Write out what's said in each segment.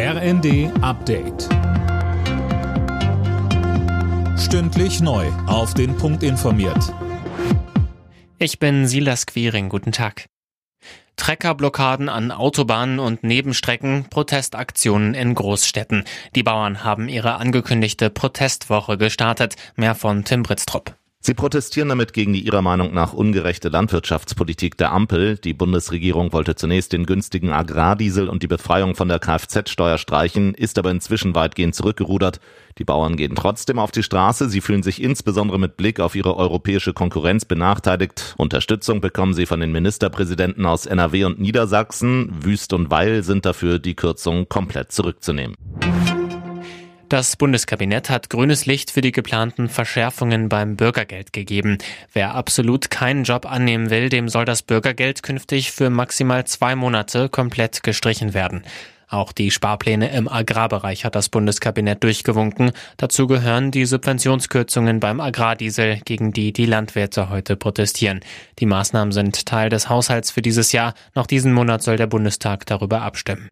RND Update. Stündlich neu. Auf den Punkt informiert. Ich bin Silas Quiring. Guten Tag. Treckerblockaden an Autobahnen und Nebenstrecken, Protestaktionen in Großstädten. Die Bauern haben ihre angekündigte Protestwoche gestartet. Mehr von Tim Britztrup. Sie protestieren damit gegen die ihrer Meinung nach ungerechte Landwirtschaftspolitik der Ampel. Die Bundesregierung wollte zunächst den günstigen Agrardiesel und die Befreiung von der Kfz-Steuer streichen, ist aber inzwischen weitgehend zurückgerudert. Die Bauern gehen trotzdem auf die Straße. Sie fühlen sich insbesondere mit Blick auf ihre europäische Konkurrenz benachteiligt. Unterstützung bekommen sie von den Ministerpräsidenten aus NRW und Niedersachsen. Wüst und Weil sind dafür, die Kürzung komplett zurückzunehmen. Das Bundeskabinett hat grünes Licht für die geplanten Verschärfungen beim Bürgergeld gegeben. Wer absolut keinen Job annehmen will, dem soll das Bürgergeld künftig für maximal zwei Monate komplett gestrichen werden. Auch die Sparpläne im Agrarbereich hat das Bundeskabinett durchgewunken. Dazu gehören die Subventionskürzungen beim Agrardiesel, gegen die die Landwirte heute protestieren. Die Maßnahmen sind Teil des Haushalts für dieses Jahr. Noch diesen Monat soll der Bundestag darüber abstimmen.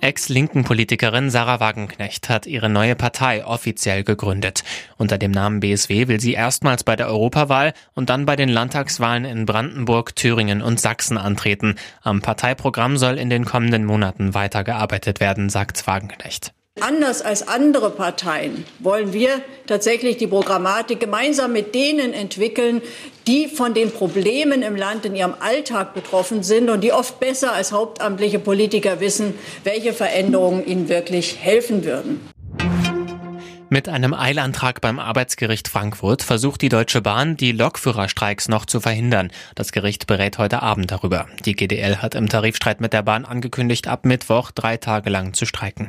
Ex-linken Politikerin Sarah Wagenknecht hat ihre neue Partei offiziell gegründet. Unter dem Namen BSW will sie erstmals bei der Europawahl und dann bei den Landtagswahlen in Brandenburg, Thüringen und Sachsen antreten. Am Parteiprogramm soll in den kommenden Monaten weitergearbeitet werden, sagt Wagenknecht. Anders als andere Parteien wollen wir tatsächlich die Programmatik gemeinsam mit denen entwickeln, die von den Problemen im Land in ihrem Alltag betroffen sind und die oft besser als hauptamtliche Politiker wissen, welche Veränderungen ihnen wirklich helfen würden. Mit einem Eilantrag beim Arbeitsgericht Frankfurt versucht die Deutsche Bahn, die Lokführerstreiks noch zu verhindern. Das Gericht berät heute Abend darüber. Die GDL hat im Tarifstreit mit der Bahn angekündigt, ab Mittwoch drei Tage lang zu streiken.